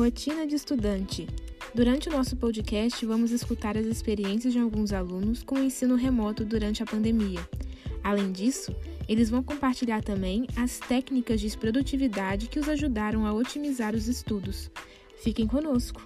Rotina de estudante. Durante o nosso podcast, vamos escutar as experiências de alguns alunos com o ensino remoto durante a pandemia. Além disso, eles vão compartilhar também as técnicas de produtividade que os ajudaram a otimizar os estudos. Fiquem conosco!